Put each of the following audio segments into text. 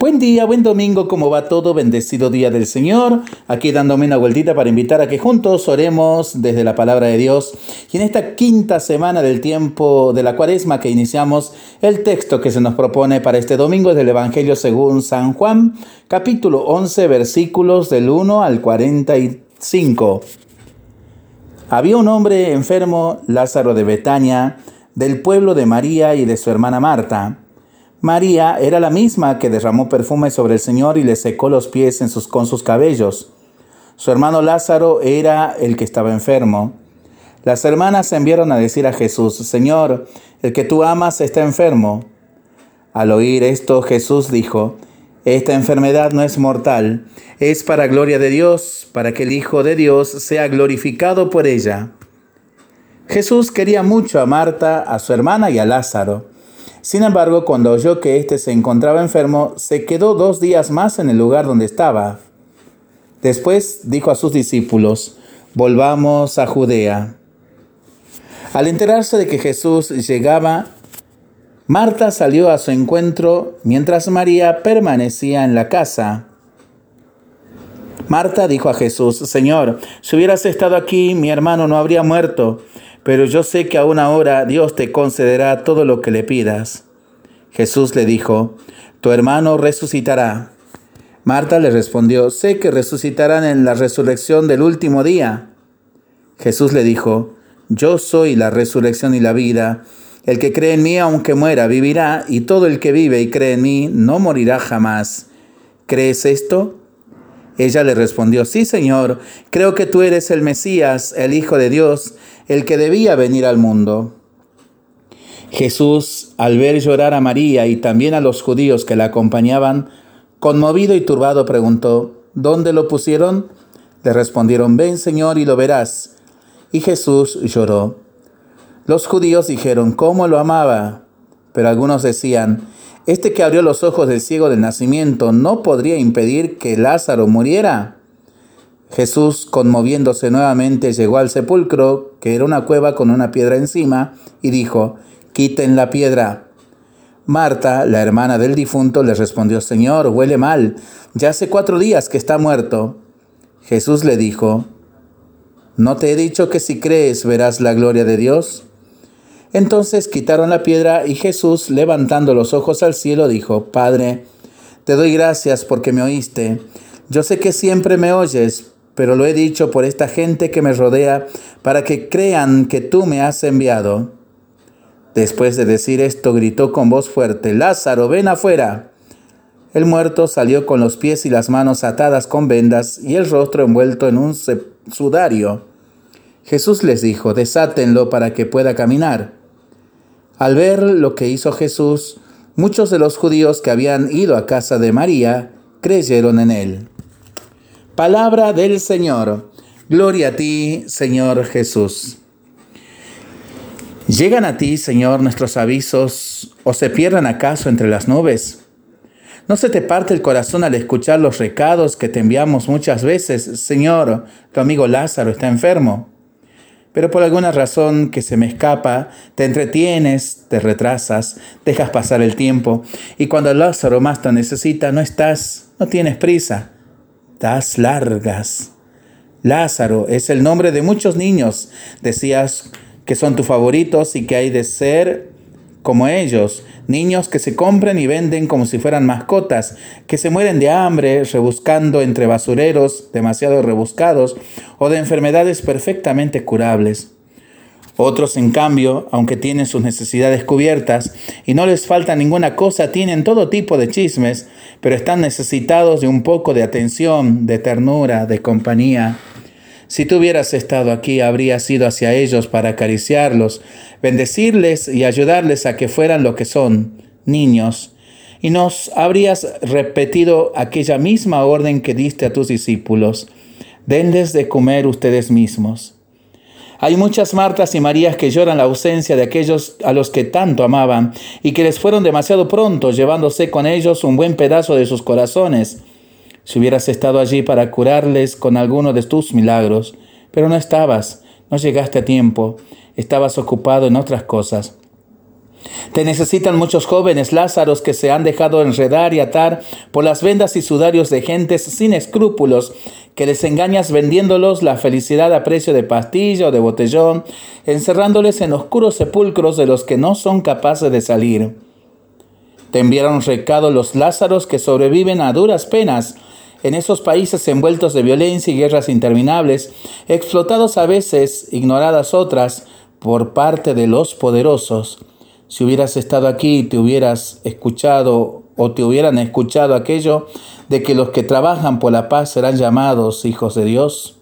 Buen día, buen domingo, ¿cómo va todo? Bendecido día del Señor. Aquí dándome una vueltita para invitar a que juntos oremos desde la palabra de Dios. Y en esta quinta semana del tiempo de la cuaresma que iniciamos, el texto que se nos propone para este domingo es del Evangelio según San Juan, capítulo 11, versículos del 1 al 45. Había un hombre enfermo, Lázaro de Betania, del pueblo de María y de su hermana Marta. María era la misma que derramó perfume sobre el Señor y le secó los pies con sus cabellos. Su hermano Lázaro era el que estaba enfermo. Las hermanas enviaron a decir a Jesús, Señor, el que tú amas está enfermo. Al oír esto, Jesús dijo, Esta enfermedad no es mortal, es para gloria de Dios, para que el Hijo de Dios sea glorificado por ella. Jesús quería mucho a Marta, a su hermana y a Lázaro. Sin embargo, cuando oyó que éste se encontraba enfermo, se quedó dos días más en el lugar donde estaba. Después dijo a sus discípulos, volvamos a Judea. Al enterarse de que Jesús llegaba, Marta salió a su encuentro mientras María permanecía en la casa. Marta dijo a Jesús, Señor, si hubieras estado aquí, mi hermano no habría muerto pero yo sé que aún ahora Dios te concederá todo lo que le pidas. Jesús le dijo, tu hermano resucitará. Marta le respondió, sé que resucitarán en la resurrección del último día. Jesús le dijo, yo soy la resurrección y la vida. El que cree en mí, aunque muera, vivirá, y todo el que vive y cree en mí, no morirá jamás. ¿Crees esto? Ella le respondió, sí, Señor, creo que tú eres el Mesías, el Hijo de Dios, el que debía venir al mundo. Jesús, al ver llorar a María y también a los judíos que la acompañaban, conmovido y turbado preguntó, ¿Dónde lo pusieron? Le respondieron, ven Señor y lo verás. Y Jesús lloró. Los judíos dijeron, ¿cómo lo amaba? Pero algunos decían, este que abrió los ojos del ciego del nacimiento no podría impedir que Lázaro muriera. Jesús, conmoviéndose nuevamente, llegó al sepulcro, que era una cueva con una piedra encima, y dijo, quiten la piedra. Marta, la hermana del difunto, le respondió, Señor, huele mal, ya hace cuatro días que está muerto. Jesús le dijo, ¿no te he dicho que si crees verás la gloria de Dios? Entonces quitaron la piedra y Jesús, levantando los ojos al cielo, dijo, Padre, te doy gracias porque me oíste. Yo sé que siempre me oyes, pero lo he dicho por esta gente que me rodea, para que crean que tú me has enviado. Después de decir esto, gritó con voz fuerte, Lázaro, ven afuera. El muerto salió con los pies y las manos atadas con vendas y el rostro envuelto en un sudario. Jesús les dijo, desátenlo para que pueda caminar. Al ver lo que hizo Jesús, muchos de los judíos que habían ido a casa de María creyeron en él. Palabra del Señor. Gloria a ti, Señor Jesús. ¿Llegan a ti, Señor, nuestros avisos o se pierden acaso entre las nubes? ¿No se te parte el corazón al escuchar los recados que te enviamos muchas veces? Señor, tu amigo Lázaro está enfermo. Pero por alguna razón que se me escapa, te entretienes, te retrasas, dejas pasar el tiempo y cuando Lázaro más te necesita no estás, no tienes prisa das largas. Lázaro es el nombre de muchos niños. Decías que son tus favoritos y que hay de ser como ellos, niños que se compran y venden como si fueran mascotas, que se mueren de hambre rebuscando entre basureros demasiado rebuscados o de enfermedades perfectamente curables. Otros, en cambio, aunque tienen sus necesidades cubiertas y no les falta ninguna cosa, tienen todo tipo de chismes, pero están necesitados de un poco de atención, de ternura, de compañía. Si tú hubieras estado aquí, habrías ido hacia ellos para acariciarlos, bendecirles y ayudarles a que fueran lo que son, niños, y nos habrías repetido aquella misma orden que diste a tus discípulos. Denles de comer ustedes mismos. Hay muchas Martas y Marías que lloran la ausencia de aquellos a los que tanto amaban y que les fueron demasiado pronto, llevándose con ellos un buen pedazo de sus corazones. Si hubieras estado allí para curarles con alguno de tus milagros, pero no estabas, no llegaste a tiempo, estabas ocupado en otras cosas. Te necesitan muchos jóvenes Lázaros que se han dejado enredar y atar por las vendas y sudarios de gentes sin escrúpulos, que les engañas vendiéndolos la felicidad a precio de pastilla o de botellón, encerrándoles en oscuros sepulcros de los que no son capaces de salir. Te enviaron recado los Lázaros que sobreviven a duras penas en esos países envueltos de violencia y guerras interminables, explotados a veces, ignoradas otras, por parte de los poderosos si hubieras estado aquí, te hubieras escuchado o te hubieran escuchado aquello de que los que trabajan por la paz serán llamados hijos de Dios.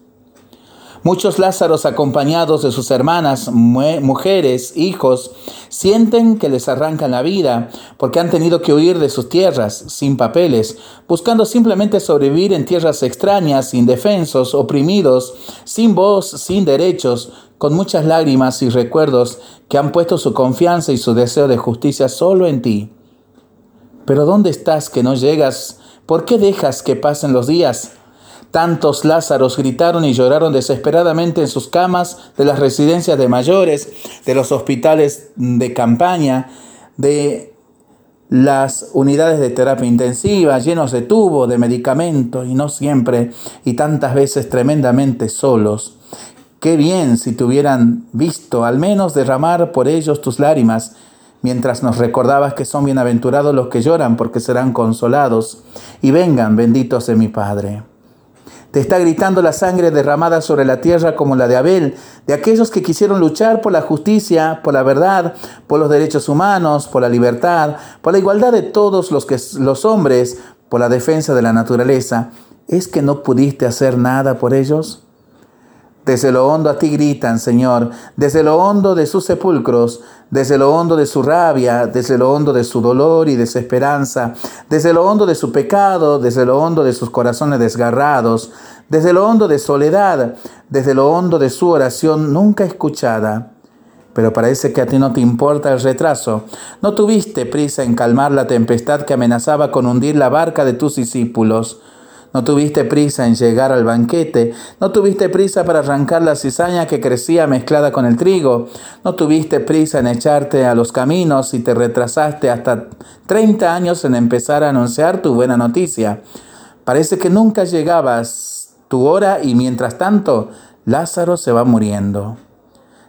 Muchos Lázaros acompañados de sus hermanas, mujeres, hijos, sienten que les arrancan la vida porque han tenido que huir de sus tierras sin papeles, buscando simplemente sobrevivir en tierras extrañas, indefensos, oprimidos, sin voz, sin derechos, con muchas lágrimas y recuerdos que han puesto su confianza y su deseo de justicia solo en ti. Pero ¿dónde estás que no llegas? ¿Por qué dejas que pasen los días? Tantos Lázaros gritaron y lloraron desesperadamente en sus camas de las residencias de mayores, de los hospitales de campaña, de las unidades de terapia intensiva, llenos de tubo, de medicamentos, y no siempre, y tantas veces tremendamente solos. Qué bien si te hubieran visto al menos derramar por ellos tus lágrimas, mientras nos recordabas que son bienaventurados los que lloran porque serán consolados, y vengan benditos de mi Padre. Te está gritando la sangre derramada sobre la tierra como la de Abel, de aquellos que quisieron luchar por la justicia, por la verdad, por los derechos humanos, por la libertad, por la igualdad de todos los, que, los hombres, por la defensa de la naturaleza. ¿Es que no pudiste hacer nada por ellos? Desde lo hondo a ti gritan, Señor, desde lo hondo de sus sepulcros, desde lo hondo de su rabia, desde lo hondo de su dolor y desesperanza, desde lo hondo de su pecado, desde lo hondo de sus corazones desgarrados, desde lo hondo de soledad, desde lo hondo de su oración nunca escuchada. Pero parece que a ti no te importa el retraso. No tuviste prisa en calmar la tempestad que amenazaba con hundir la barca de tus discípulos. No tuviste prisa en llegar al banquete, no tuviste prisa para arrancar la cizaña que crecía mezclada con el trigo, no tuviste prisa en echarte a los caminos y te retrasaste hasta 30 años en empezar a anunciar tu buena noticia. Parece que nunca llegabas tu hora y mientras tanto Lázaro se va muriendo.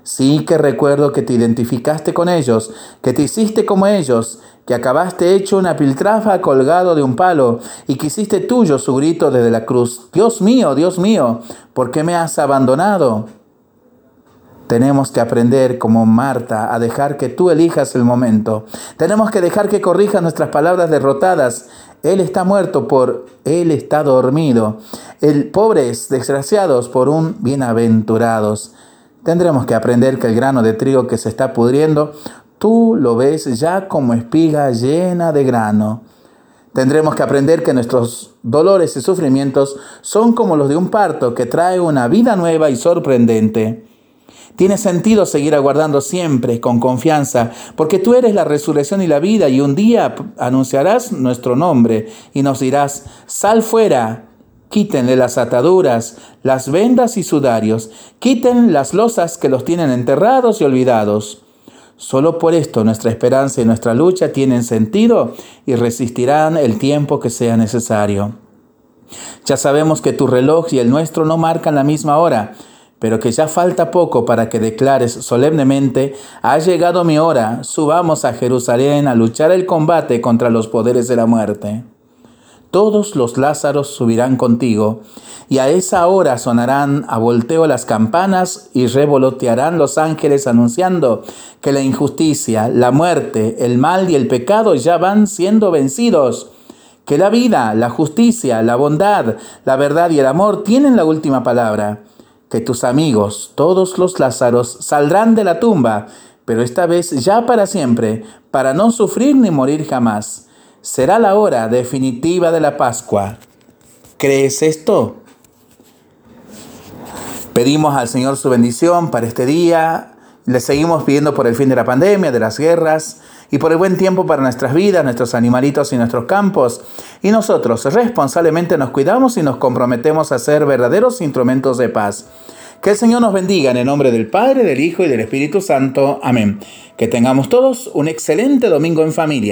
Sí que recuerdo que te identificaste con ellos, que te hiciste como ellos, que acabaste hecho una piltrafa colgado de un palo y que hiciste tuyo su grito desde la cruz. Dios mío, Dios mío, ¿por qué me has abandonado? Tenemos que aprender como Marta a dejar que tú elijas el momento. Tenemos que dejar que corrijas nuestras palabras derrotadas. Él está muerto por Él está dormido. El pobres, desgraciados por un bienaventurados. Tendremos que aprender que el grano de trigo que se está pudriendo tú lo ves ya como espiga llena de grano. Tendremos que aprender que nuestros dolores y sufrimientos son como los de un parto que trae una vida nueva y sorprendente. Tiene sentido seguir aguardando siempre con confianza, porque tú eres la resurrección y la vida, y un día anunciarás nuestro nombre y nos dirás, sal fuera, quítenle las ataduras, las vendas y sudarios, quiten las losas que los tienen enterrados y olvidados. Solo por esto nuestra esperanza y nuestra lucha tienen sentido y resistirán el tiempo que sea necesario. Ya sabemos que tu reloj y el nuestro no marcan la misma hora, pero que ya falta poco para que declares solemnemente, ha llegado mi hora, subamos a Jerusalén a luchar el combate contra los poderes de la muerte todos los Lázaros subirán contigo, y a esa hora sonarán a volteo las campanas y revolotearán los ángeles anunciando que la injusticia, la muerte, el mal y el pecado ya van siendo vencidos, que la vida, la justicia, la bondad, la verdad y el amor tienen la última palabra, que tus amigos, todos los Lázaros, saldrán de la tumba, pero esta vez ya para siempre, para no sufrir ni morir jamás será la hora definitiva de la Pascua. ¿Crees esto? Pedimos al Señor su bendición para este día. Le seguimos pidiendo por el fin de la pandemia, de las guerras y por el buen tiempo para nuestras vidas, nuestros animalitos y nuestros campos. Y nosotros responsablemente nos cuidamos y nos comprometemos a ser verdaderos instrumentos de paz. Que el Señor nos bendiga en el nombre del Padre, del Hijo y del Espíritu Santo. Amén. Que tengamos todos un excelente domingo en familia.